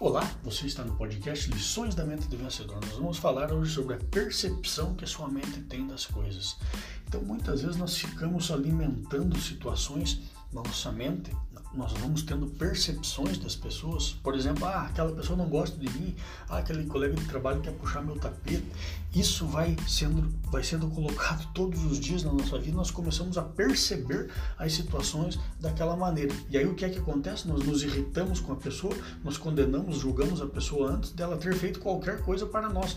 Olá, você está no podcast Lições da Mente do Vencedor. Nós vamos falar hoje sobre a percepção que a sua mente tem das coisas. Então, muitas vezes nós ficamos alimentando situações nossa mente, nós vamos tendo percepções das pessoas. Por exemplo, ah, aquela pessoa não gosta de mim, ah, aquele colega de trabalho quer puxar meu tapete. Isso vai sendo, vai sendo colocado todos os dias na nossa vida. Nós começamos a perceber as situações daquela maneira. E aí o que é que acontece? Nós nos irritamos com a pessoa, nós condenamos, julgamos a pessoa antes dela ter feito qualquer coisa para nós.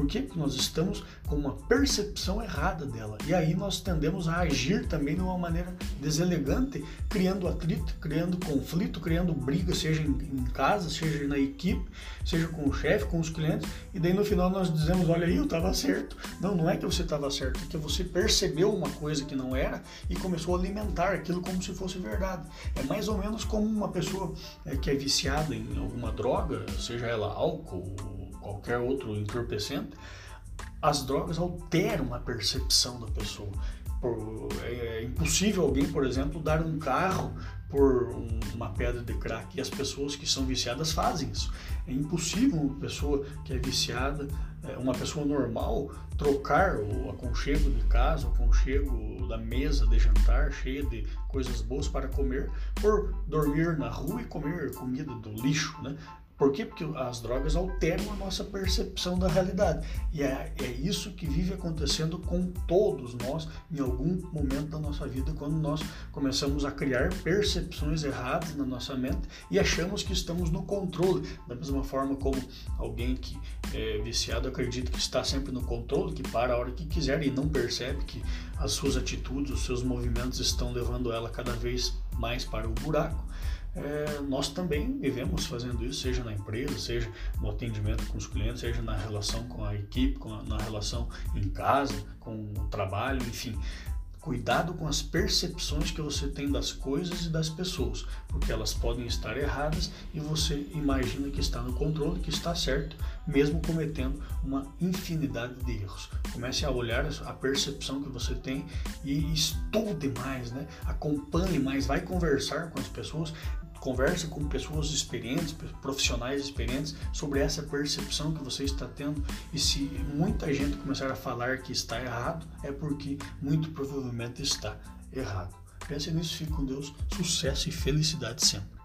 Porque nós estamos com uma percepção errada dela. E aí nós tendemos a agir também de uma maneira deselegante, criando atrito, criando conflito, criando briga, seja em, casa, seja na equipe, seja com o chefe, com os clientes. E daí no final nós dizemos: olha aí, eu estava certo. Não, não é que você estava certo, é que você percebeu uma coisa que não era e começou a alimentar aquilo como se fosse verdade. É mais ou menos como uma pessoa é, que é viciada em alguma droga, seja ela álcool, qualquer outro entorpecente, as drogas alteram a percepção da pessoa. Por, é, é impossível alguém, por exemplo, dar um carro por um, uma pedra de crack e as pessoas que são viciadas fazem isso. É impossível uma pessoa que é viciada, é, uma pessoa normal, trocar o aconchego de casa, o aconchego da mesa de jantar cheia de coisas boas para comer, por dormir na rua e comer comida do lixo, né? Por quê? Porque as drogas alteram a nossa percepção da realidade. E é, é isso que vive acontecendo com todos nós em algum momento da nossa vida, quando nós começamos a criar percepções erradas na nossa mente e achamos que estamos no controle. Da mesma forma como alguém que é viciado acredita que está sempre no controle, que para a hora que quiser e não percebe que as suas atitudes, os seus movimentos estão levando ela cada vez mais para o buraco é, nós também vivemos fazendo isso, seja na empresa, seja no atendimento com os clientes, seja na relação com a equipe, com a, na relação em casa, com o trabalho, enfim. Cuidado com as percepções que você tem das coisas e das pessoas, porque elas podem estar erradas e você imagina que está no controle, que está certo, mesmo cometendo uma infinidade de erros. Comece a olhar a percepção que você tem e estude mais, né? acompanhe mais, vai conversar com as pessoas, Converse com pessoas experientes, profissionais experientes sobre essa percepção que você está tendo. E se muita gente começar a falar que está errado, é porque muito provavelmente está errado. Pense nisso, fique com Deus, sucesso e felicidade sempre.